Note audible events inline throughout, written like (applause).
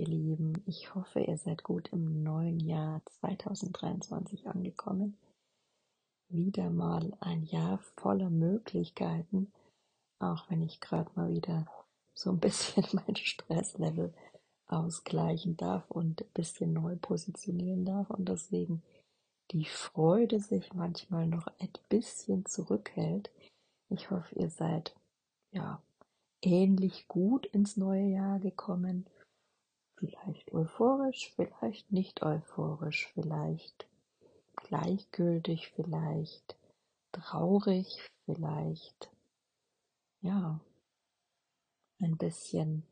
ihr Lieben. Ich hoffe, ihr seid gut im neuen Jahr 2023 angekommen. Wieder mal ein Jahr voller Möglichkeiten, auch wenn ich gerade mal wieder so ein bisschen (laughs) mein Stresslevel ausgleichen darf und ein bisschen neu positionieren darf und deswegen die Freude sich manchmal noch ein bisschen zurückhält. Ich hoffe, ihr seid ja ähnlich gut ins neue Jahr gekommen Vielleicht euphorisch, vielleicht nicht euphorisch, vielleicht gleichgültig, vielleicht traurig, vielleicht ja ein bisschen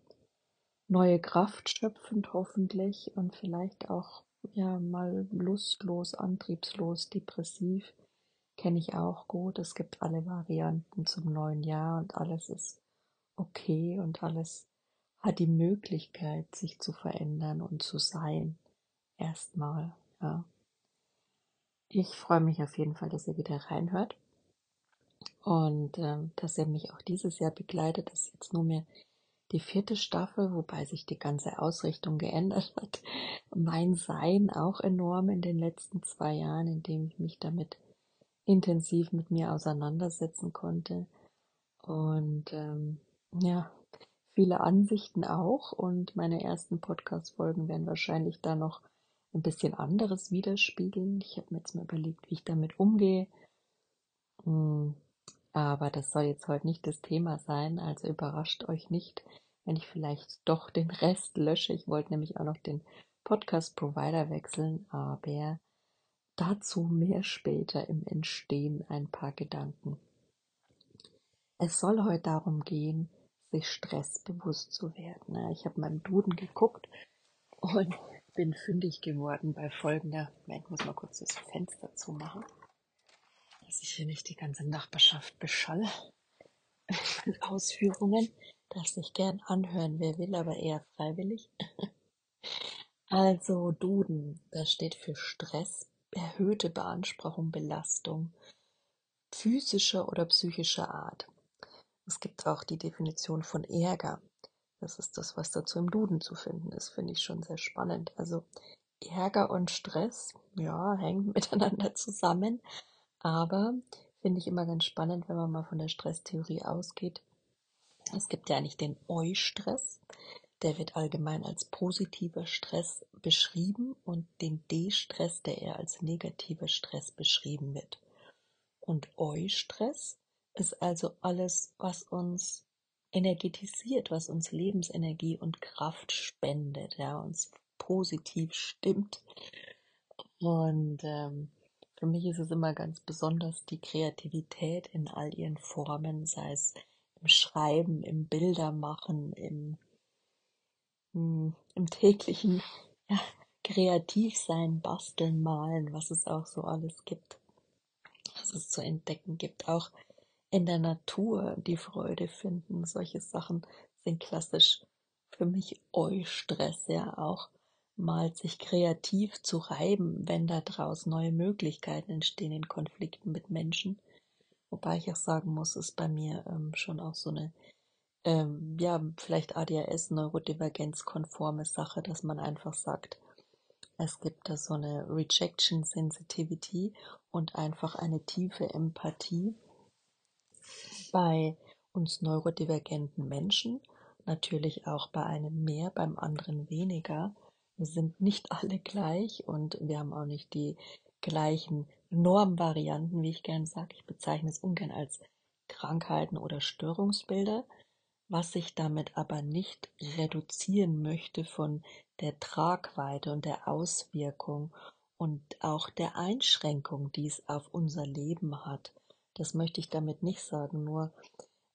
neue Kraft schöpfend hoffentlich und vielleicht auch ja mal lustlos, antriebslos, depressiv kenne ich auch gut. Es gibt alle Varianten zum neuen Jahr und alles ist okay und alles hat die Möglichkeit, sich zu verändern und zu sein. Erstmal, ja. Ich freue mich auf jeden Fall, dass ihr wieder reinhört und äh, dass ihr mich auch dieses Jahr begleitet. Das ist jetzt nur mehr die vierte Staffel, wobei sich die ganze Ausrichtung geändert (laughs) hat. Mein Sein auch enorm in den letzten zwei Jahren, in dem ich mich damit intensiv mit mir auseinandersetzen konnte. Und ähm, ja, viele Ansichten auch und meine ersten Podcast-Folgen werden wahrscheinlich da noch ein bisschen anderes widerspiegeln. Ich habe mir jetzt mal überlegt, wie ich damit umgehe. Hm, aber das soll jetzt heute nicht das Thema sein, also überrascht euch nicht, wenn ich vielleicht doch den Rest lösche. Ich wollte nämlich auch noch den Podcast-Provider wechseln, aber dazu mehr später im Entstehen ein paar Gedanken. Es soll heute darum gehen, sich stressbewusst zu werden. Ich habe meinem Duden geguckt und bin fündig geworden bei folgender, ich muss mal kurz das Fenster zumachen, dass ich hier nicht die ganze Nachbarschaft beschalle (laughs) Ausführungen, dass ich gern anhören, wer will, aber eher freiwillig. (laughs) Also Duden, das steht für Stress, erhöhte Beanspruchung, Belastung physischer oder psychischer Art. Es gibt auch die Definition von Ärger. Das ist das, was dazu im Duden zu finden ist, finde ich schon sehr spannend. Also Ärger und Stress, ja, hängen (laughs) miteinander zusammen, aber finde ich immer ganz spannend, wenn man mal von der Stresstheorie ausgeht. Es gibt ja nicht den Eustress, der wird allgemein als positiver Stress beschrieben und den D-Stress, der eher als negativer Stress beschrieben wird. Und Eustress ist also alles, was uns energetisiert, was uns Lebensenergie und Kraft spendet, ja, uns positiv stimmt. Und ähm, für mich ist es immer ganz besonders die Kreativität in all ihren Formen, sei es im Schreiben, im Bildermachen, im, hm, im täglichen ja, Kreativsein, Basteln, Malen, was es auch so alles gibt, was es zu entdecken gibt. Auch in der Natur die Freude finden. Solche Sachen sind klassisch für mich Eustress, ja auch mal sich kreativ zu reiben, wenn da draußen neue Möglichkeiten entstehen in Konflikten mit Menschen. Wobei ich auch sagen muss, ist bei mir ähm, schon auch so eine, ähm, ja, vielleicht ADHS, neurodivergenzkonforme Sache, dass man einfach sagt, es gibt da so eine Rejection Sensitivity und einfach eine tiefe Empathie bei uns neurodivergenten Menschen, natürlich auch bei einem mehr, beim anderen weniger. Wir sind nicht (laughs) alle gleich und wir haben auch nicht die gleichen Normvarianten, wie ich gern sage. Ich bezeichne es ungern als Krankheiten oder Störungsbilder, was ich damit aber nicht reduzieren möchte von der Tragweite und der Auswirkung und auch der Einschränkung, die es auf unser Leben hat. Das möchte ich damit nicht sagen, nur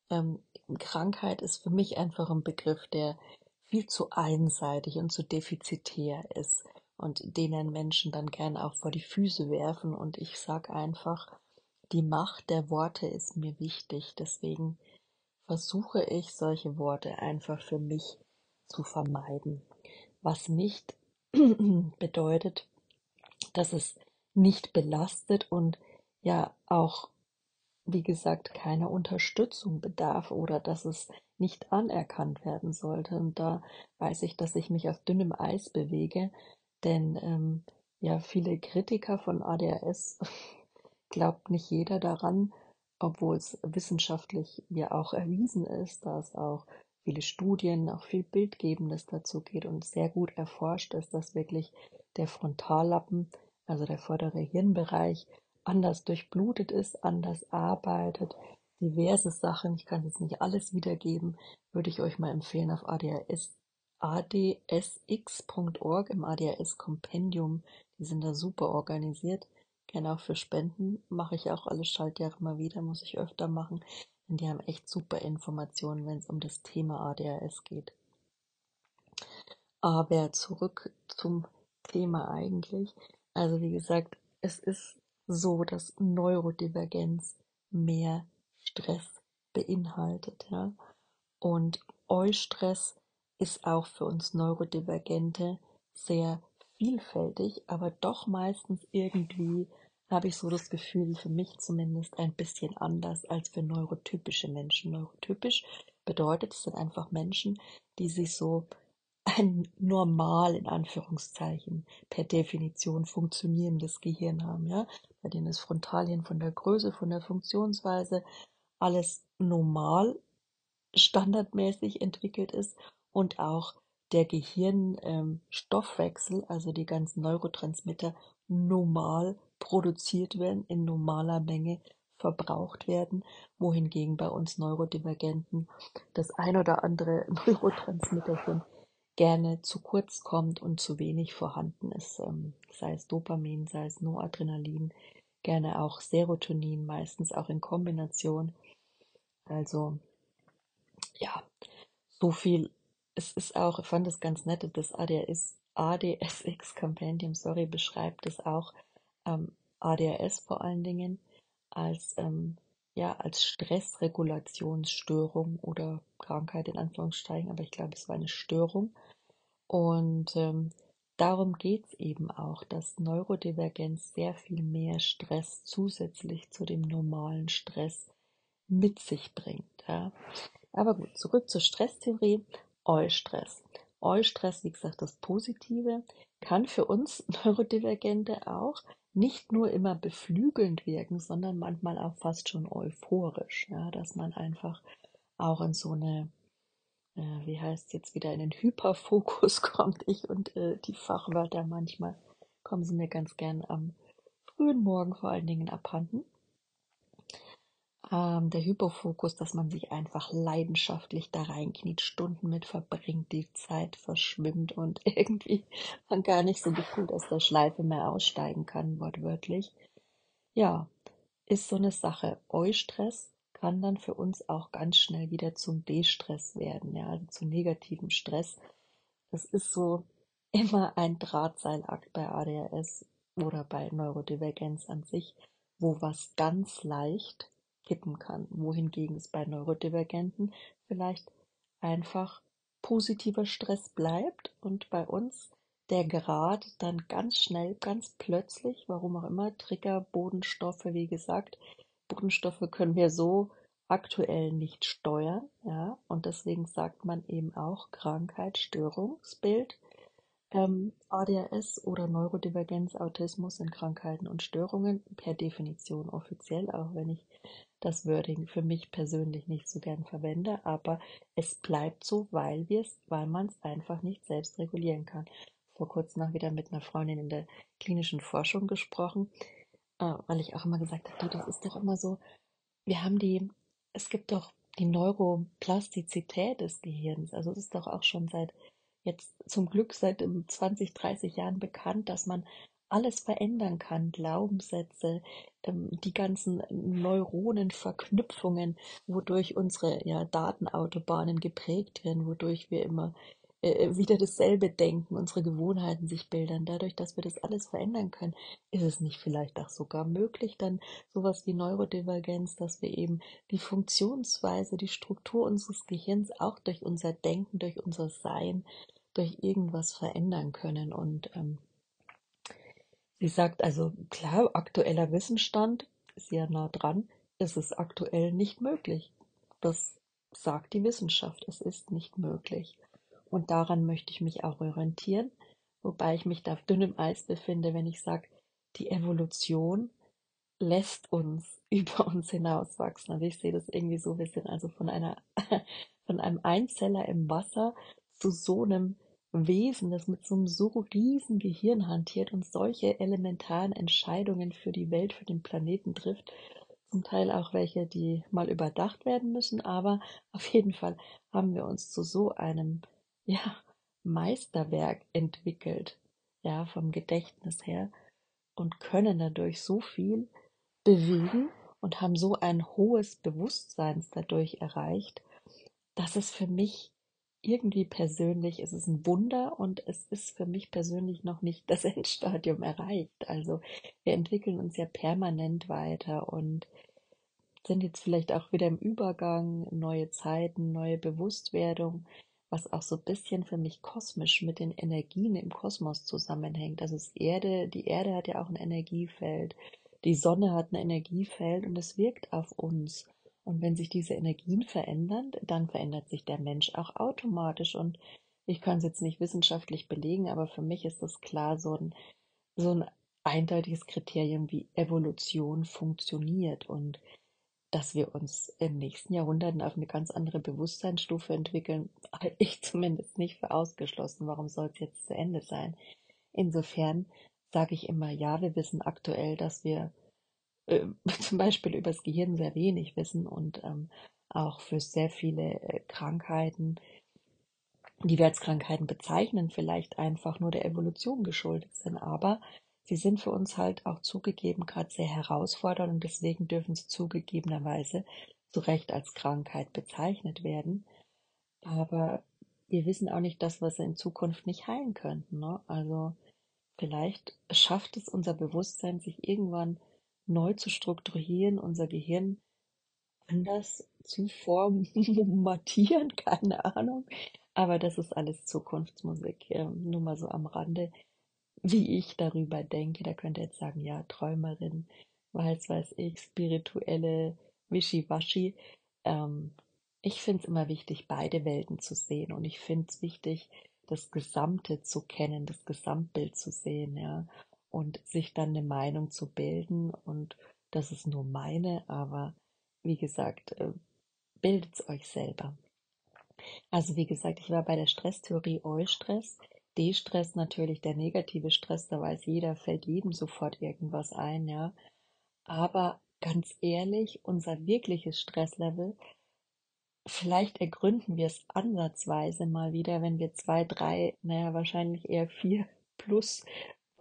ähm, Krankheit ist für mich einfach ein Begriff, der viel zu einseitig und zu defizitär ist und den Menschen dann gern auch vor die Füße werfen. Und ich sage einfach, die Macht der Worte ist mir wichtig. Deswegen versuche ich, solche Worte einfach für mich zu vermeiden. Was nicht (clears throat) bedeutet, dass es nicht belastet und ja auch wie gesagt, keine Unterstützung bedarf oder dass es nicht anerkannt werden sollte. Und da weiß ich, dass ich mich auf dünnem Eis bewege, denn ähm, ja, viele Kritiker von ADHS (laughs) glaubt nicht jeder daran, obwohl es wissenschaftlich ja auch erwiesen ist, dass auch viele Studien, auch viel Bildgebendes dazu geht und sehr gut erforscht ist, dass wirklich der Frontallappen, also der vordere Hirnbereich, anders durchblutet ist, anders arbeitet, diverse Sachen, ich kann jetzt nicht alles wiedergeben, würde ich euch mal empfehlen auf ADHS, adsx.org im ADHS Kompendium, die sind da super organisiert, gerne auch für Spenden, mache ich auch alle Schaltjahre mal wieder, muss ich öfter machen, denn die haben echt super Informationen, wenn es um das Thema ADHS geht. Aber zurück zum Thema eigentlich. Also wie gesagt, es ist so, dass Neurodivergenz mehr Stress beinhaltet. Ja? Und Eustress ist auch für uns Neurodivergente sehr vielfältig, aber doch meistens irgendwie, habe ich so das Gefühl, für mich zumindest ein bisschen anders als für neurotypische Menschen. Neurotypisch bedeutet, es sind einfach Menschen, die sich so ein normal in Anführungszeichen per Definition funktionierendes Gehirn haben, ja, bei denen das Frontalien von der Größe, von der Funktionsweise alles normal standardmäßig entwickelt ist und auch der Gehirnstoffwechsel, ähm, also die ganzen Neurotransmitter, normal produziert werden, in normaler Menge verbraucht werden, wohingegen bei uns Neurodivergenten das ein oder andere (laughs) Neurotransmitterchen gerne zu kurz kommt und zu wenig vorhanden ist, ähm, sei es Dopamin, sei es Noradrenalin, gerne auch Serotonin, meistens auch in Kombination. Also ja, so viel. Es ist auch, ich fand es ganz nett, das ADS, ADSX Compendium, sorry, beschreibt es auch ähm, ADHS vor allen Dingen als ähm, ja als Stressregulationsstörung oder Krankheit in Anführungsstrichen, aber ich glaube, es war eine Störung. Und ähm, darum geht es eben auch, dass Neurodivergenz sehr viel mehr Stress zusätzlich zu dem normalen Stress mit sich bringt. Ja. Aber gut, zurück zur Stresstheorie. Eustress. Eustress, wie gesagt, das Positive, kann für uns (laughs) Neurodivergente auch nicht nur immer beflügelnd wirken, sondern manchmal auch fast schon euphorisch, ja, dass man einfach auch in so eine, äh, wie heißt es jetzt wieder, in den Hyperfokus (laughs) kommt. Ich und äh, die Fachwörter manchmal kommen sie mir ganz gern am frühen Morgen vor allen Dingen abhanden ähm, der Hyperfokus, dass man sich einfach leidenschaftlich da reinkniet, Stunden mit verbringt, die Zeit verschwimmt und (laughs) irgendwie man gar nicht so gefühlt aus der Schleife mehr aussteigen kann, wortwörtlich. Ja, ist so eine Sache. Eustress kann dann für uns auch ganz schnell wieder zum D-Stress werden, ja, also zu negativem Stress. Das ist so immer ein Drahtseilakt bei ADHS oder bei Neurodivergenz an sich, wo was ganz leicht kippen kann, wohingegen es bei Neurodivergenten vielleicht einfach positiver Stress bleibt und bei uns der Grad dann ganz schnell, ganz plötzlich, warum auch immer, Trigger, Bodenstoffe, wie gesagt, Bodenstoffe können wir so aktuell nicht steuern, ja, und deswegen sagt man eben auch Krankheit, Störungsbild, ähm, ADHS oder Neurodivergenz, Autismus sind Krankheiten und Störungen per Definition offiziell, auch wenn ich das Wording für mich persönlich nicht so gern verwende, aber es bleibt so, weil wir weil man es einfach nicht selbst regulieren kann. Vor kurzem noch wieder mit einer Freundin in der klinischen Forschung gesprochen, äh, weil ich auch immer gesagt habe, das ist doch immer so, wir haben die, es gibt doch die Neuroplastizität des Gehirns, also es ist doch auch schon seit jetzt zum Glück seit 20, 30 Jahren bekannt, dass man alles verändern kann, Glaubenssätze, ähm, die ganzen Neuronenverknüpfungen, wodurch unsere ja, Datenautobahnen geprägt werden, wodurch wir immer äh, wieder dasselbe denken, unsere Gewohnheiten sich bildern. Dadurch, dass wir das alles verändern können, ist es nicht vielleicht auch sogar möglich, dann sowas wie Neurodivergenz, dass wir eben die Funktionsweise, die Struktur unseres Gehirns auch durch unser Denken, durch unser Sein, durch irgendwas verändern können. Und ähm, Sie sagt also, klar, aktueller Wissensstand ist ja nah dran, ist es aktuell nicht möglich, das sagt die Wissenschaft, es ist nicht möglich. Und daran möchte ich mich auch orientieren, wobei ich mich da auf dünnem Eis befinde, wenn ich sage, die Evolution lässt uns (laughs) über uns hinauswachsen. Also ich sehe das irgendwie so, wir sind also von einer, (laughs) von einem Einzeller im Wasser zu so einem Wesen, das mit so einem so riesen Gehirn hantiert und solche elementaren Entscheidungen für die Welt, für den Planeten trifft. Zum Teil auch welche, die mal überdacht werden müssen, aber auf jeden Fall haben wir uns zu so einem, ja, Meisterwerk entwickelt, ja, vom Gedächtnis her und können dadurch so viel bewegen und haben so ein hohes Bewusstsein dadurch erreicht, dass es für mich irgendwie persönlich, es ist ein Wunder und es ist für mich persönlich noch nicht das (laughs) Endstadium erreicht. Also wir entwickeln uns ja permanent weiter und sind jetzt vielleicht auch wieder im Übergang, neue Zeiten, neue Bewusstwerdung, was auch so ein bisschen für mich kosmisch mit den Energien im Kosmos zusammenhängt. Also das Erde, die Erde hat ja auch ein Energiefeld, die Sonne hat ein Energiefeld und es wirkt auf uns. Und wenn sich diese Energien verändern, dann verändert sich der Mensch auch automatisch. Und ich kann es jetzt nicht wissenschaftlich belegen, aber für mich ist das klar so ein, so ein eindeutiges Kriterium, wie Evolution funktioniert und dass wir uns den nächsten Jahrhunderten auf eine ganz andere Bewusstseinsstufe entwickeln, halte ich zumindest nicht für ausgeschlossen. Warum soll es jetzt zu Ende sein? Insofern sage ich immer, ja, wir wissen aktuell, dass wir äh, (laughs) zum Beispiel über das Gehirn sehr wenig wissen und ähm, auch für sehr viele äh, Krankheiten, die wir als Krankheiten bezeichnen, vielleicht einfach nur der Evolution geschuldet sind. Aber sie sind für uns halt auch zugegeben gerade sehr herausfordernd und deswegen dürfen sie zugegebenerweise zu Recht als Krankheit bezeichnet werden. Aber wir wissen auch nicht das, was sie in Zukunft nicht heilen könnten. Ne? Also vielleicht schafft es unser Bewusstsein, sich irgendwann neu zu strukturieren, unser Gehirn anders zu formatieren, (laughs) keine Ahnung. Aber das ist alles Zukunftsmusik. Ähm, nur mal so am Rande, wie ich darüber denke. Da könnt ihr jetzt sagen, ja, Träumerin, weiß, weiß ich, spirituelle Wischiwaschi. Ähm, ich finde es immer wichtig, beide Welten zu sehen. Und ich finde es wichtig, das Gesamte zu kennen, das Gesamtbild zu sehen, ja und sich dann eine Meinung zu bilden. Und das ist nur meine, aber wie gesagt, äh, bildet es euch selber. Also wie gesagt, ich war bei der Stresstheorie Eustress. D-Stress natürlich der negative Stress, da weiß jeder, fällt jedem sofort irgendwas ein, ja. Aber ganz ehrlich, unser wirkliches Stresslevel, vielleicht ergründen wir es ansatzweise mal wieder, wenn wir zwei, drei, naja, wahrscheinlich eher vier (laughs) plus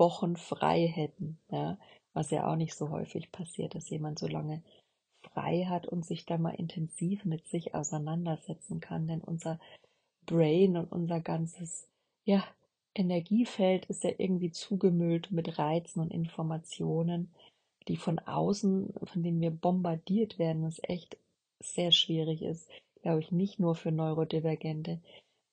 Wochen frei hätten, ja, was ja auch nicht so häufig passiert, dass jemand so lange frei hat und sich da mal intensiv mit sich auseinandersetzen kann, denn unser Brain und unser ganzes, ja, Energiefeld ist ja irgendwie zugemüllt mit Reizen und Informationen, die von außen, von denen wir bombardiert werden, was echt sehr schwierig ist, glaube ich, nicht nur für Neurodivergente,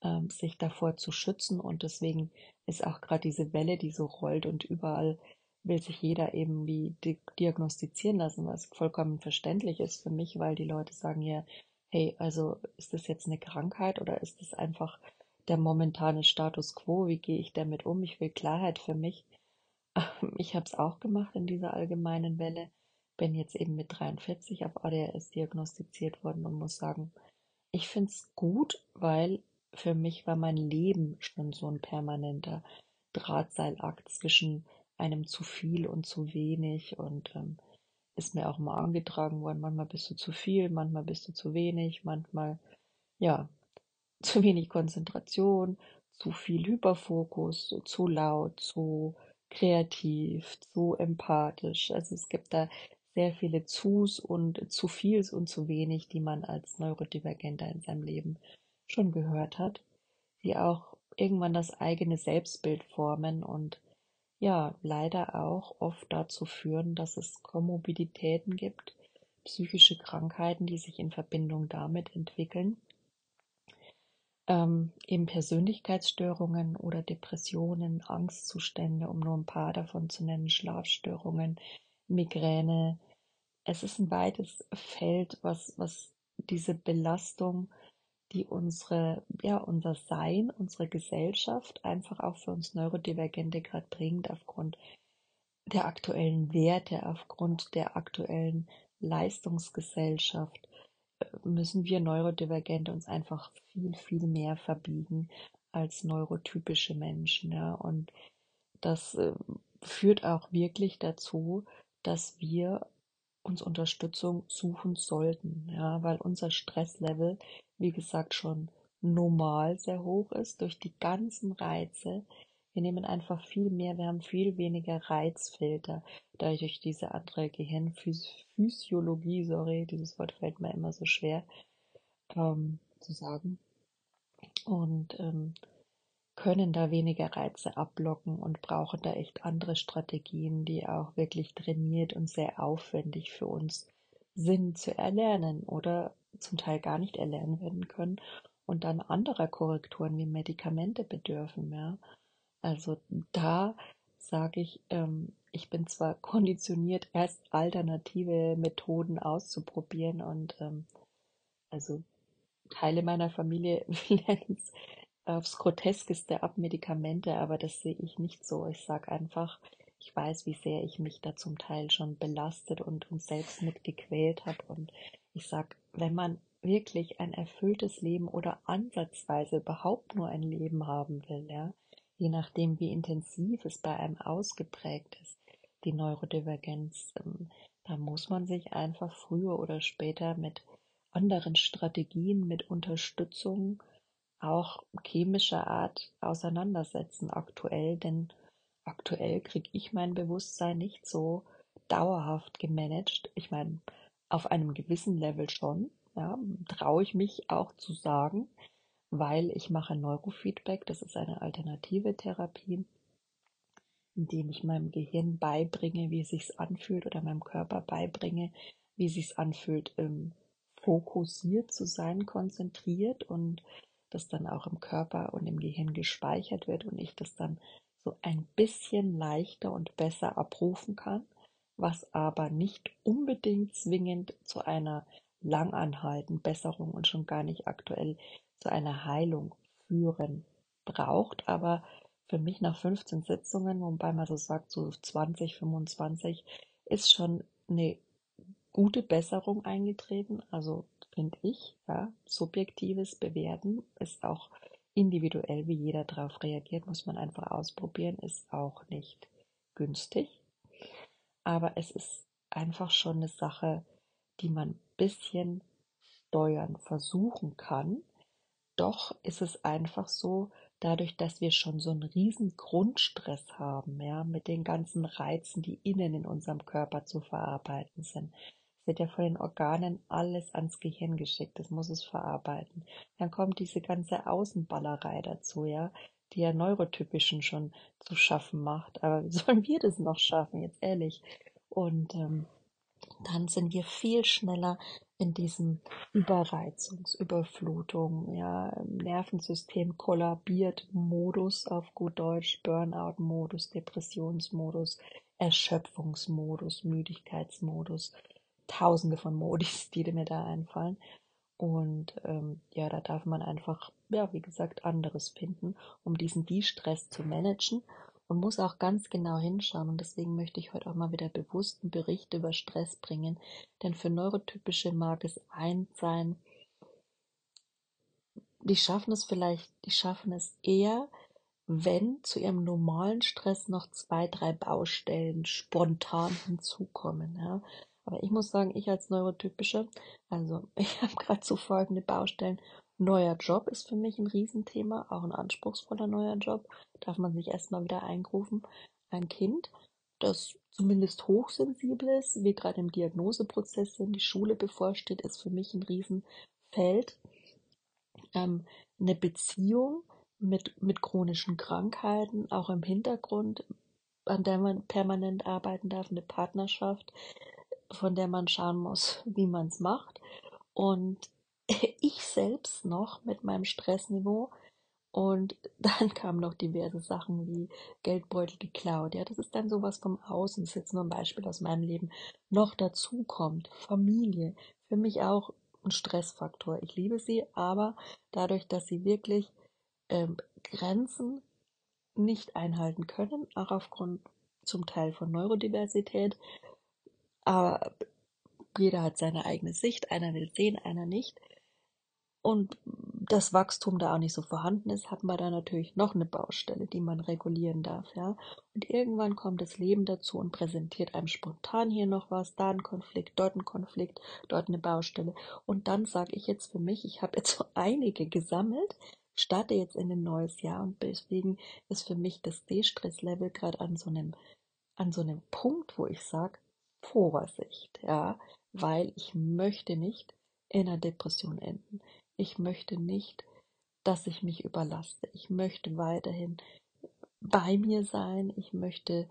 ähm, sich davor zu schützen. Und deswegen ist auch gerade diese Welle, die so rollt und überall will sich jeder eben wie di diagnostizieren lassen, was vollkommen verständlich ist für mich, weil die Leute sagen ja, hey, also ist das jetzt eine Krankheit oder ist das einfach der momentane Status quo? Wie gehe ich damit um? Ich will Klarheit für mich. Ich habe es auch gemacht in dieser allgemeinen Welle. Bin jetzt eben mit 43 auf ADHS diagnostiziert worden und muss sagen, ich finde es gut, weil für mich war mein Leben schon so ein permanenter Drahtseilakt zwischen einem zu viel und zu wenig und ähm, ist mir auch mal angetragen worden, manchmal bist du zu viel, manchmal bist du zu wenig, manchmal ja, (laughs) zu wenig Konzentration, zu viel Hyperfokus, zu laut, zu kreativ, zu empathisch. Also es gibt da sehr viele Zus und zu viels und zu wenig, die man als Neurodivergenter in seinem Leben schon gehört hat, die auch irgendwann das eigene Selbstbild formen und ja, leider auch oft dazu führen, dass es Komorbiditäten gibt, psychische Krankheiten, die sich in Verbindung damit entwickeln, ähm, eben Persönlichkeitsstörungen oder Depressionen, Angstzustände, um nur ein paar davon zu nennen, Schlafstörungen, Migräne. Es ist ein weites Feld, was, was diese Belastung, die unsere, ja, unser Sein, unsere Gesellschaft einfach auch für uns Neurodivergente gerade bringt, aufgrund der aktuellen Werte, aufgrund der aktuellen Leistungsgesellschaft, äh, müssen wir Neurodivergente uns einfach viel, viel mehr verbiegen als neurotypische Menschen. Ja. Und das äh, führt auch wirklich dazu, dass wir uns Unterstützung suchen sollten, ja, weil unser Stresslevel, wie gesagt, schon normal sehr hoch ist durch die ganzen Reize. Wir nehmen einfach viel mehr, wir haben viel weniger Reizfilter, dadurch durch diese andere Gehirnphysiologie, sorry, dieses Wort fällt mir immer so schwer ähm, zu sagen. Und ähm, können da weniger Reize ablocken und brauchen da echt andere Strategien, die auch wirklich trainiert und sehr aufwendig für uns sind zu erlernen oder zum Teil gar nicht erlernen werden können und dann anderer Korrekturen wie Medikamente bedürfen. Ja. Also da sage ich, ähm, ich bin zwar konditioniert, erst alternative Methoden auszuprobieren und ähm, also Teile meiner Familie (laughs) lernen es aufs Groteskeste ab Medikamente, aber das sehe ich nicht so. Ich sage einfach, ich weiß, wie sehr ich mich da zum Teil schon belastet und, und selbst mitgequält habe. Und ich sage, wenn man wirklich ein erfülltes Leben oder ansatzweise überhaupt nur ein Leben haben will, ja, je nachdem, wie intensiv es bei einem ausgeprägt ist, die Neurodivergenz, ähm, da muss man sich einfach früher oder später mit anderen Strategien, mit Unterstützung auch chemischer Art auseinandersetzen aktuell, denn aktuell kriege ich mein Bewusstsein nicht so dauerhaft gemanagt. Ich meine, auf einem gewissen Level schon, ja, traue ich mich auch zu sagen, weil ich mache Neurofeedback, das ist eine alternative Therapie, indem ich meinem Gehirn beibringe, wie es sich anfühlt oder meinem Körper beibringe, wie es sich anfühlt, ähm, fokussiert zu sein, konzentriert und das dann auch im Körper und im Gehirn gespeichert wird und ich das dann so ein bisschen leichter und besser abrufen kann, was aber nicht unbedingt zwingend zu einer langanhaltenden Besserung und schon gar nicht aktuell zu einer Heilung führen braucht, aber für mich nach 15 Sitzungen, wobei man so sagt, so 20, 25, ist schon eine gute Besserung eingetreten. Also finde ich. Ja. Subjektives Bewerten ist auch individuell, wie jeder darauf reagiert, muss man einfach ausprobieren, ist auch nicht günstig. Aber es ist einfach schon eine Sache, die man ein bisschen steuern versuchen kann. Doch ist es einfach so, dadurch, dass wir schon so einen riesen Grundstress haben, ja, mit den ganzen Reizen, die innen in unserem Körper zu verarbeiten sind, wird ja von den Organen alles ans Gehirn geschickt, das muss es verarbeiten. Dann kommt diese ganze Außenballerei dazu, ja, die ja Neurotypischen schon zu schaffen macht. Aber wie (laughs) sollen wir das noch schaffen, jetzt ehrlich? Und ähm, dann sind wir viel schneller in diesem Überreizungs-, Überflutung, ja, Nervensystem kollabiert Modus auf gut Deutsch, Burnout-Modus, Depressionsmodus, Erschöpfungsmodus, Müdigkeitsmodus tausende von Modis, die mir da einfallen. Und ähm, ja, da darf man einfach, ja, wie gesagt, anderes finden, um diesen De-Stress zu managen und muss auch ganz genau hinschauen. Und deswegen möchte ich heute auch mal wieder bewussten Bericht über Stress bringen. Denn für Neurotypische mag es eins sein, die schaffen es vielleicht, die schaffen es eher, wenn zu ihrem normalen Stress noch zwei, drei Baustellen spontan hinzukommen. Ja. Aber ich muss sagen, ich als Neurotypische, also (laughs) ich habe gerade so folgende Baustellen. Neuer Job ist für mich ein Riesenthema, auch ein anspruchsvoller neuer Job. Darf man sich erstmal wieder eingrufen. Ein Kind, das zumindest hochsensibel ist, wir gerade im Diagnoseprozess sind, die Schule bevorsteht, ist für mich ein Riesenfeld. Ähm, eine Beziehung mit, mit chronischen Krankheiten, auch im Hintergrund, an der man permanent arbeiten darf, eine Partnerschaft, von der man schauen muss, wie man es macht. Und (laughs) ich selbst noch mit meinem Stressniveau und (laughs) dann kamen noch diverse Sachen wie Geldbeutel geklaut. Ja, das ist dann sowas vom Außen. Das ist jetzt nur ein Beispiel aus meinem Leben. Noch dazu kommt Familie. Für mich auch und Stressfaktor. Ich liebe sie, aber dadurch, dass sie wirklich ähm, Grenzen nicht einhalten können, auch aufgrund zum Teil von Neurodiversität, aber jeder hat seine eigene Sicht, einer will sehen, einer nicht. Und das Wachstum da auch nicht so vorhanden ist, hat man da natürlich noch eine Baustelle, die man regulieren darf, ja. Und irgendwann kommt das Leben dazu und präsentiert einem spontan hier noch was, da ein Konflikt, dort ein Konflikt, dort eine Baustelle. Und dann sage ich jetzt für mich, ich habe jetzt (laughs) so einige gesammelt, starte jetzt in ein neues Jahr und deswegen ist für mich das D-Stress-Level gerade an so einem, an so einem Punkt, wo ich sage, Vorsicht, ja, weil ich möchte nicht in einer Depression enden. Ich möchte nicht, dass ich mich überlaste. Ich möchte weiterhin bei mir sein. Ich möchte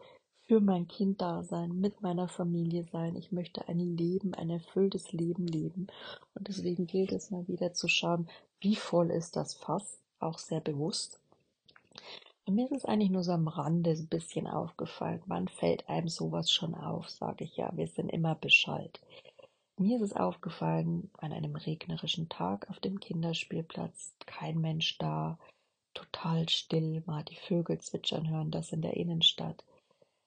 für mein Kind da sein, mit meiner Familie sein. Ich möchte ein Leben, ein erfülltes Leben leben. Und deswegen gilt es mal wieder zu schauen, wie voll ist das Fass, auch sehr bewusst. Und mir ist es eigentlich nur so am Rande ein bisschen aufgefallen. Wann fällt einem sowas schon auf, sage ich ja. Wir sind immer Bescheid. Mir ist es aufgefallen, an einem regnerischen Tag auf dem Kinderspielplatz, kein Mensch da, total still, mal die Vögel zwitschern hören, das in der Innenstadt.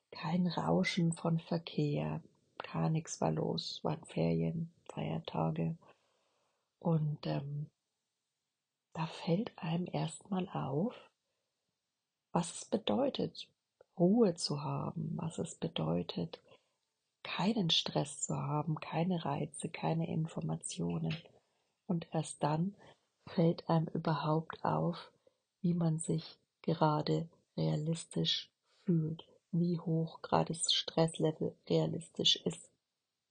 Kein Rauschen von Verkehr, gar nichts war los, waren Ferien, Feiertage. Und ähm, da fällt einem erstmal auf, was es bedeutet, Ruhe zu haben, was es bedeutet, keinen Stress zu haben, keine Reize, keine Informationen. Und erst dann fällt einem überhaupt auf, wie man sich gerade realistisch fühlt, wie hoch gerade das Stresslevel realistisch ist.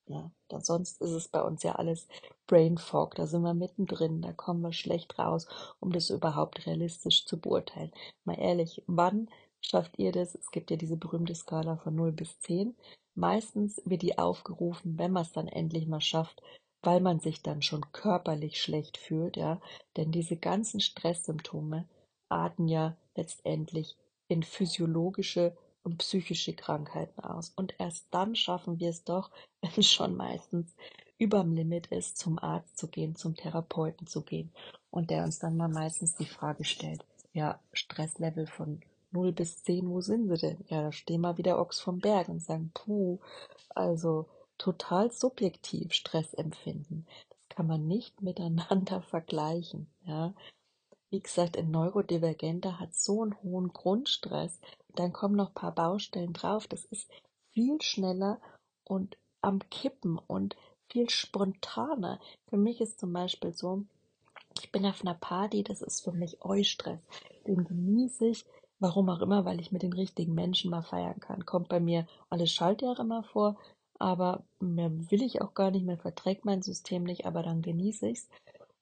Ja, da sonst ist es bei uns ja alles Brain Fog, da sind wir mittendrin, da kommen wir schlecht raus, um das überhaupt realistisch zu beurteilen. Mal ehrlich, wann schafft ihr das? Es gibt ja diese berühmte Skala von 0 bis 10. Meistens wird die aufgerufen, wenn man es dann endlich mal schafft, weil man sich dann schon körperlich schlecht fühlt, ja. Denn diese ganzen Stresssymptome arten ja letztendlich in physiologische und psychische Krankheiten aus. Und erst dann schaffen wir es doch, (laughs) wenn es schon meistens überm Limit ist, zum Arzt zu gehen, zum Therapeuten zu gehen. Und der uns dann mal meistens die Frage stellt, ja, Stresslevel von 0 bis 10, wo sind sie denn? Ja, da stehen mal wieder Ochs vom Berg und sagen, puh, also total subjektiv Stress empfinden. Das kann man nicht (laughs) miteinander vergleichen, ja. Wie gesagt, ein Neurodivergenter hat so einen hohen Grundstress, dann kommen noch ein paar Baustellen drauf. Das ist viel schneller und am Kippen und viel spontaner. Für mich ist zum Beispiel so, ich bin auf einer Party, das ist für mich Eustress. Den genieße ich, Warum auch immer, weil ich mit den richtigen Menschen mal feiern kann. Kommt bei mir alle Schaltjahre mal vor, aber mehr will ich auch gar nicht, mehr verträgt mein System nicht, aber dann genieße ich's.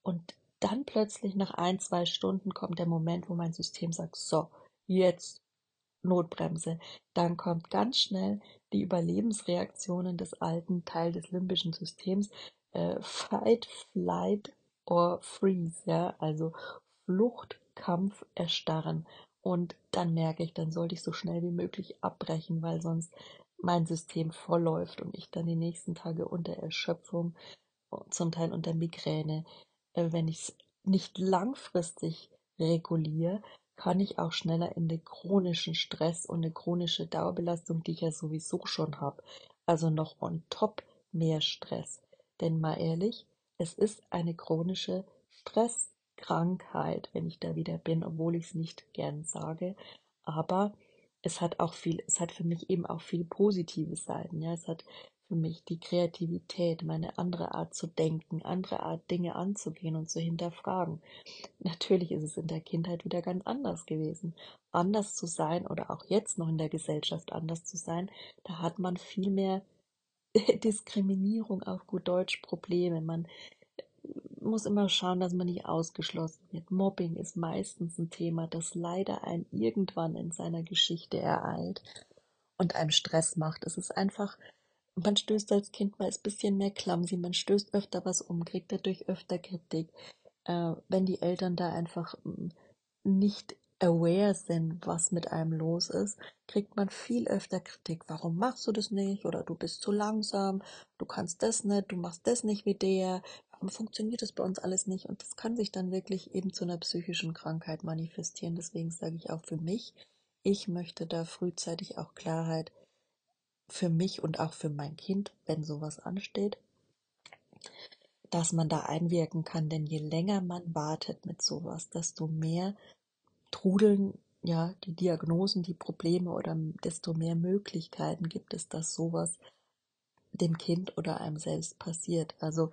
Und dann plötzlich nach ein, zwei Stunden kommt der Moment, wo mein System sagt, so, jetzt Notbremse. Dann kommt ganz schnell die Überlebensreaktionen des alten Teil des limbischen Systems, äh, Fight, Flight or Freeze, ja, also Flucht, Kampf, Erstarren. Und dann merke ich, dann sollte ich so schnell wie möglich abbrechen, weil sonst mein System vollläuft und ich dann die nächsten Tage unter Erschöpfung, zum Teil unter Migräne, äh, wenn ich es nicht langfristig reguliere, kann ich auch schneller in den chronischen Stress und eine chronische Dauerbelastung, die ich ja sowieso schon habe, also noch on top mehr Stress. Denn mal ehrlich, es ist eine chronische Stress Krankheit, wenn ich da wieder bin, obwohl ich es nicht gern sage. Aber es hat auch viel, es hat für mich eben auch viel positive Seiten. Ja, es hat für mich die Kreativität, meine andere Art zu denken, andere Art Dinge anzugehen und zu hinterfragen. Natürlich ist es in der Kindheit wieder ganz anders gewesen. Anders zu sein oder auch jetzt noch in der Gesellschaft anders zu sein, da hat man viel mehr (laughs) Diskriminierung auf gut Deutsch Probleme. Man muss immer schauen, dass man nicht ausgeschlossen wird. Mobbing ist meistens ein Thema, das leider einen irgendwann in seiner Geschichte ereilt und einem Stress macht. Es ist einfach, man stößt als Kind mal ein bisschen mehr clumsy, man stößt öfter was um, kriegt dadurch öfter Kritik. Äh, wenn die Eltern da einfach mm, nicht aware sind, was mit einem los ist, kriegt man viel öfter Kritik. Warum machst du das nicht? Oder du bist zu langsam, du kannst das nicht, du machst das nicht wie der, funktioniert das bei uns alles nicht und das kann sich dann wirklich eben zu einer psychischen Krankheit manifestieren. Deswegen sage ich auch für mich, ich möchte da frühzeitig auch Klarheit für mich und auch für mein Kind, wenn sowas ansteht, dass man da einwirken kann, denn je länger man wartet mit sowas, desto mehr trudeln ja die Diagnosen, die Probleme oder desto mehr Möglichkeiten gibt es, dass sowas dem Kind oder einem selbst passiert. Also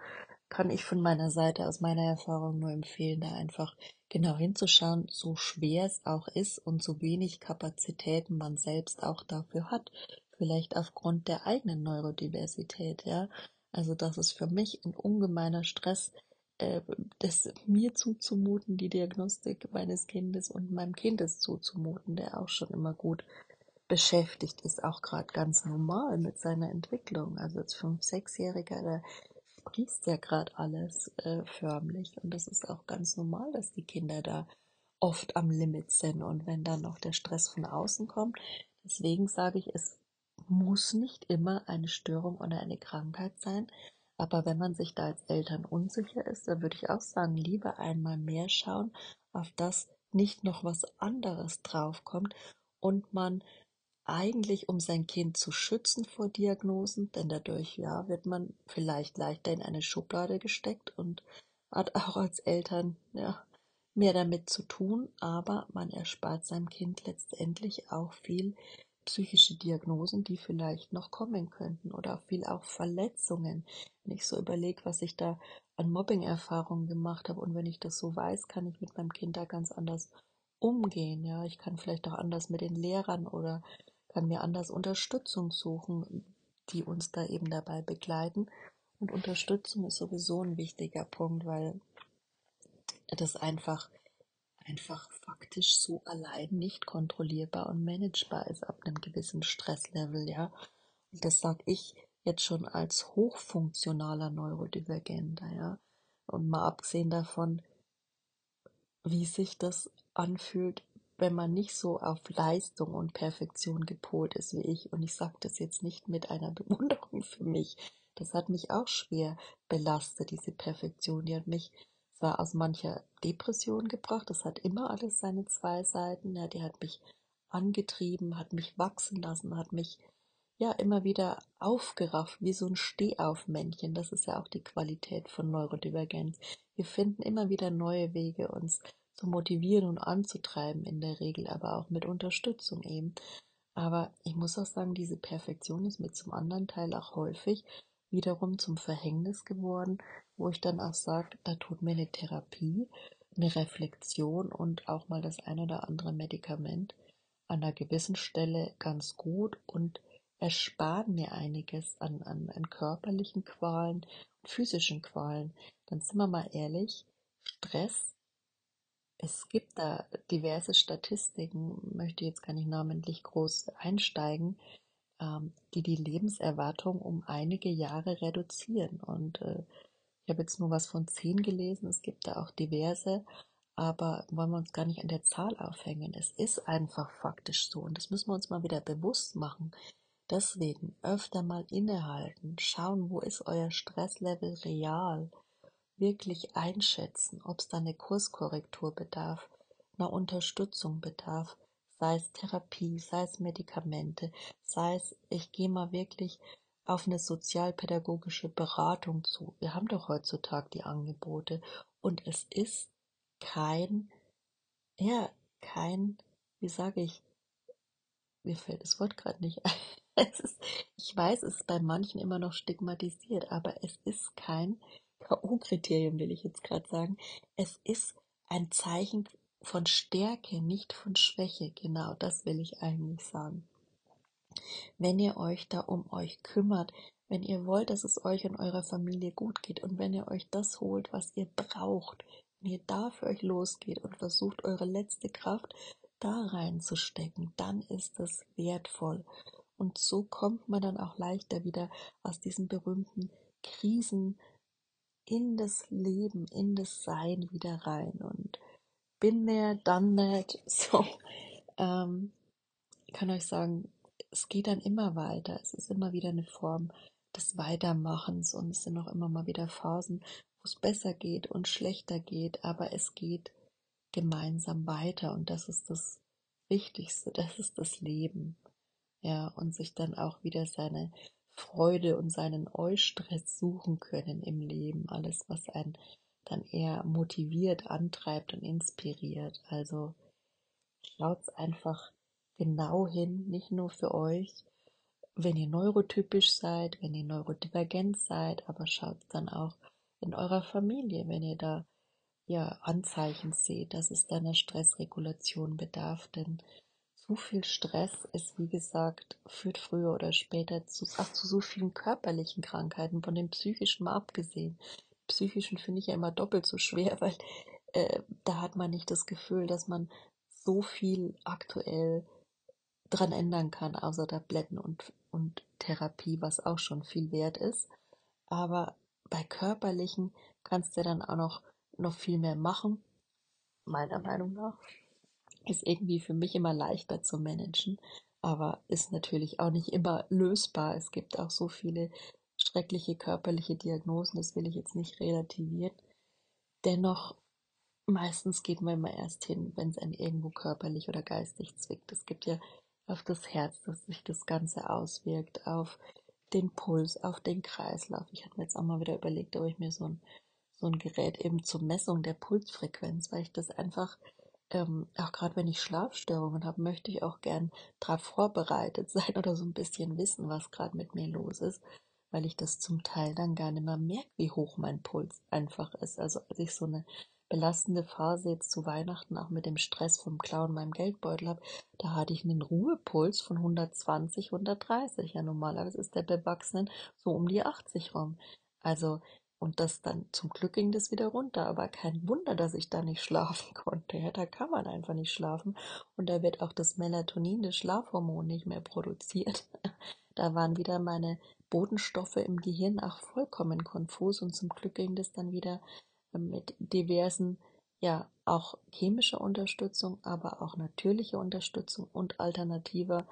kann ich von meiner Seite aus meiner Erfahrung nur empfehlen, da einfach genau hinzuschauen, so schwer es auch ist und so wenig Kapazitäten man selbst auch dafür hat. Vielleicht aufgrund der eigenen Neurodiversität, ja. Also das ist für mich ein ungemeiner Stress, äh, das mir zuzumuten, die Diagnostik meines Kindes und meinem Kindes zuzumuten, der auch schon immer gut beschäftigt ist, auch gerade ganz normal mit seiner Entwicklung. Also als fünf, sechsjähriger, da sprießt ja gerade alles äh, förmlich. Und das ist auch ganz normal, dass die Kinder da oft am Limit sind. Und wenn dann noch der Stress von außen kommt, deswegen sage ich, es muss nicht immer eine Störung oder eine Krankheit sein, aber wenn man sich da als Eltern unsicher ist, dann würde ich auch sagen, lieber einmal mehr schauen, auf das nicht noch was anderes draufkommt und man eigentlich um sein Kind zu schützen vor Diagnosen, denn dadurch ja wird man vielleicht leichter in eine Schublade gesteckt und hat auch als Eltern ja mehr damit zu tun, aber man erspart seinem Kind letztendlich auch viel psychische Diagnosen, die vielleicht noch kommen könnten oder viel auch Verletzungen. Wenn ich so überlege, was ich da an Mobbing-Erfahrungen gemacht habe und wenn ich das so weiß, kann ich mit meinem Kind da ganz anders umgehen. Ja, ich kann vielleicht auch anders mit den Lehrern oder kann mir anders Unterstützung suchen, die uns da eben dabei begleiten. Und Unterstützung ist sowieso ein wichtiger Punkt, weil das einfach, einfach faktisch so allein nicht kontrollierbar und managebar ist ab einem gewissen Stresslevel, ja. Und das sage ich jetzt schon als hochfunktionaler Neurodivergenter, ja. Und mal abgesehen davon, wie sich das anfühlt, wenn man nicht so auf Leistung und Perfektion gepolt ist wie ich, und ich sage das jetzt nicht mit einer Bewunderung für mich, das hat mich auch schwer belastet, diese Perfektion. Die hat mich zwar aus mancher Depression gebracht, das hat immer alles seine zwei Seiten, ja, die hat mich angetrieben, hat mich wachsen lassen, hat mich ja immer wieder aufgerafft, wie so ein Stehaufmännchen. Das ist ja auch die Qualität von Neurodivergenz. Wir finden immer wieder neue Wege, uns zu motivieren und anzutreiben in der Regel, aber auch mit Unterstützung eben. Aber ich muss auch sagen, diese Perfektion ist mir zum anderen Teil auch häufig wiederum zum Verhängnis geworden, wo ich dann auch sage, da tut mir eine Therapie, eine Reflexion und auch mal das ein oder andere Medikament an einer gewissen Stelle ganz gut und ersparen mir einiges an, an, an körperlichen Qualen physischen Qualen. Dann sind wir mal ehrlich, Stress es gibt da diverse Statistiken, möchte jetzt gar nicht namentlich groß einsteigen, ähm, die die Lebenserwartung um einige Jahre reduzieren. Und äh, ich habe jetzt nur was von zehn gelesen, es gibt da auch diverse, aber wollen wir uns gar nicht an der Zahl aufhängen. Es ist einfach faktisch so und das müssen wir uns mal wieder bewusst machen. Deswegen öfter mal innehalten, schauen, wo ist euer Stresslevel real wirklich einschätzen, ob es da eine Kurskorrektur bedarf, einer Unterstützung bedarf, sei es Therapie, sei es Medikamente, sei es, ich gehe mal wirklich auf eine sozialpädagogische Beratung zu. Wir haben doch heutzutage die Angebote und es ist kein, ja, kein, wie sage ich, mir fällt das Wort gerade nicht ein. (laughs) Ist, ich weiß, es ist bei manchen immer noch stigmatisiert, aber es ist kein K.O.-Kriterium will ich jetzt gerade sagen. Es ist ein Zeichen von Stärke, nicht von Schwäche. Genau, das will ich eigentlich sagen. Wenn ihr euch da um euch kümmert, wenn ihr wollt, dass es euch und eurer Familie gut geht und wenn ihr euch das holt, was ihr braucht, wenn ihr da für euch losgeht und versucht, eure letzte Kraft da reinzustecken, dann ist es wertvoll. Und so kommt man dann auch leichter wieder aus diesen berühmten Krisen, in das Leben, in das Sein wieder rein und bin there, done that. (laughs) So, ähm, kann euch sagen, es geht dann immer weiter. Es ist immer wieder eine Form des Weitermachens und es sind auch immer mal wieder Phasen, es besser geht und schlechter geht, aber es geht gemeinsam weiter und das ist das Wichtigste, (laughs) das ist das Leben. Ja, und sich dann auch wieder seine Freude und seinen Eustress suchen können im Leben. Alles, was einen dann eher motiviert, antreibt und inspiriert. Also schaut's einfach genau hin, nicht nur für euch, wenn ihr neurotypisch seid, wenn ihr neurodivergent seid, aber schaut dann auch in eurer Familie, wenn ihr da ja Anzeichen seht, dass es da einer Stressregulation bedarf, denn zu viel Stress ist, wie gesagt, führt früher oder später zu, ach, zu so vielen körperlichen Krankheiten, von den psychischen mal abgesehen. Psychischen finde ich ja immer doppelt so schwer, (laughs) weil äh, da hat man nicht das Gefühl, dass man so viel aktuell dran ändern kann, außer Tabletten und, und Therapie, was auch schon viel wert ist. Aber bei körperlichen kannst du dann auch noch, noch viel mehr machen, meiner Meinung nach ist irgendwie für mich immer leichter zu managen, aber ist natürlich auch nicht immer lösbar. Es gibt auch so viele schreckliche körperliche Diagnosen, das will ich jetzt nicht relativieren. Dennoch, meistens geht man immer erst hin, wenn es einen irgendwo körperlich oder geistig zwickt. Es gibt ja auf das Herz, dass sich das Ganze auswirkt, auf den Puls, auf den Kreislauf. Ich habe mir jetzt auch mal wieder überlegt, ob ich mir so ein, so ein Gerät eben zur Messung der Pulsfrequenz, weil ich das einfach ähm, auch gerade wenn ich Schlafstörungen habe, möchte ich auch gern darauf vorbereitet (laughs) sein oder so ein bisschen wissen, was gerade mit mir los ist, weil ich das zum Teil dann gar nicht mehr merke, wie hoch mein Puls einfach ist. Also als ich so eine belastende Phase jetzt zu Weihnachten auch mit dem Stress vom Klauen meinem Geldbeutel habe, da hatte ich einen Ruhepuls von 120, 130. Ja, normalerweise ist der Bewachsenen so um die 80 rum. Also und das dann, zum Glück ging das wieder runter, aber kein Wunder, dass ich da nicht (laughs) schlafen konnte. Ja, da kann man einfach nicht schlafen. Und da wird auch das Melatonin, das Schlafhormon, nicht mehr produziert. (laughs) Da waren wieder meine Bodenstoffe im Gehirn auch vollkommen konfus und zum Glück ging das dann wieder mit diversen, ja, auch chemischer Unterstützung, aber auch natürlicher Unterstützung und alternativer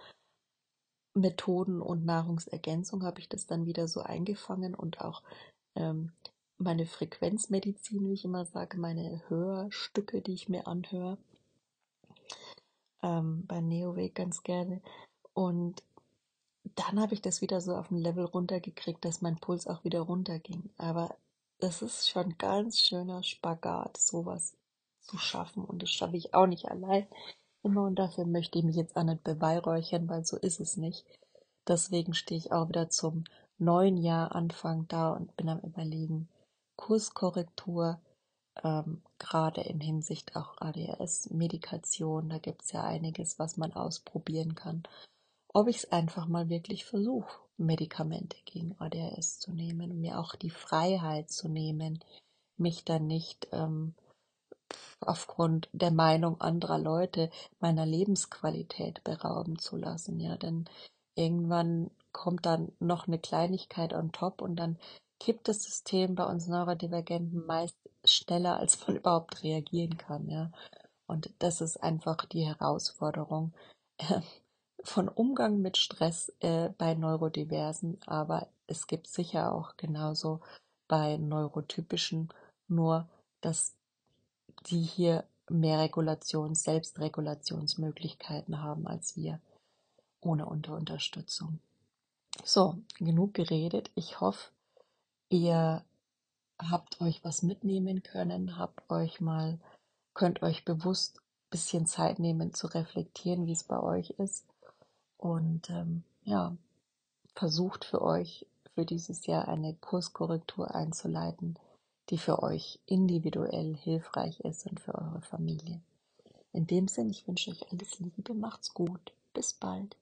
Methoden und Nahrungsergänzung habe ich das dann wieder so eingefangen und auch ähm, meine Frequenzmedizin, wie ich immer sage, meine Hörstücke, die ich mir anhöre. Ähm, bei Neoweg ganz gerne. Und dann habe ich das wieder so auf ein Level runtergekriegt, dass mein Puls auch wieder runterging. Aber das ist schon ganz schöner Spagat, sowas zu schaffen. Und das schaffe ich auch nicht allein. Immer und dafür möchte ich mich jetzt auch nicht beweihräuchern, weil so ist es nicht. Deswegen stehe ich auch wieder zum neuen Jahr Anfang da und bin am Überlegen, Kurskorrektur, ähm, gerade in Hinsicht auch ADHS-Medikation, da gibt es ja einiges, was man ausprobieren kann. Ob ich es einfach mal wirklich versuche, Medikamente gegen ADHS zu nehmen mir auch die Freiheit zu nehmen, mich dann nicht ähm, aufgrund der Meinung anderer Leute meiner Lebensqualität berauben zu lassen. Ja, denn irgendwann kommt dann noch eine Kleinigkeit on top und dann kippt das System bei uns Neurodivergenten meist schneller, als man (laughs) überhaupt reagieren kann, ja. Und das ist einfach die Herausforderung äh, von Umgang mit Stress äh, bei Neurodiversen, aber es gibt sicher auch genauso bei Neurotypischen, nur dass die hier mehr Regulations-, Selbstregulationsmöglichkeiten haben als wir ohne Unterunterstützung. So, genug geredet. Ich hoffe, ihr habt euch was mitnehmen können, habt euch mal, könnt euch bewusst ein bisschen Zeit nehmen zu reflektieren, wie es bei euch ist. Und ähm, ja, versucht für euch für dieses Jahr eine Kurskorrektur einzuleiten, die für euch individuell hilfreich ist und für eure Familie. In dem Sinn, ich wünsche euch alles Liebe, macht's gut, bis bald.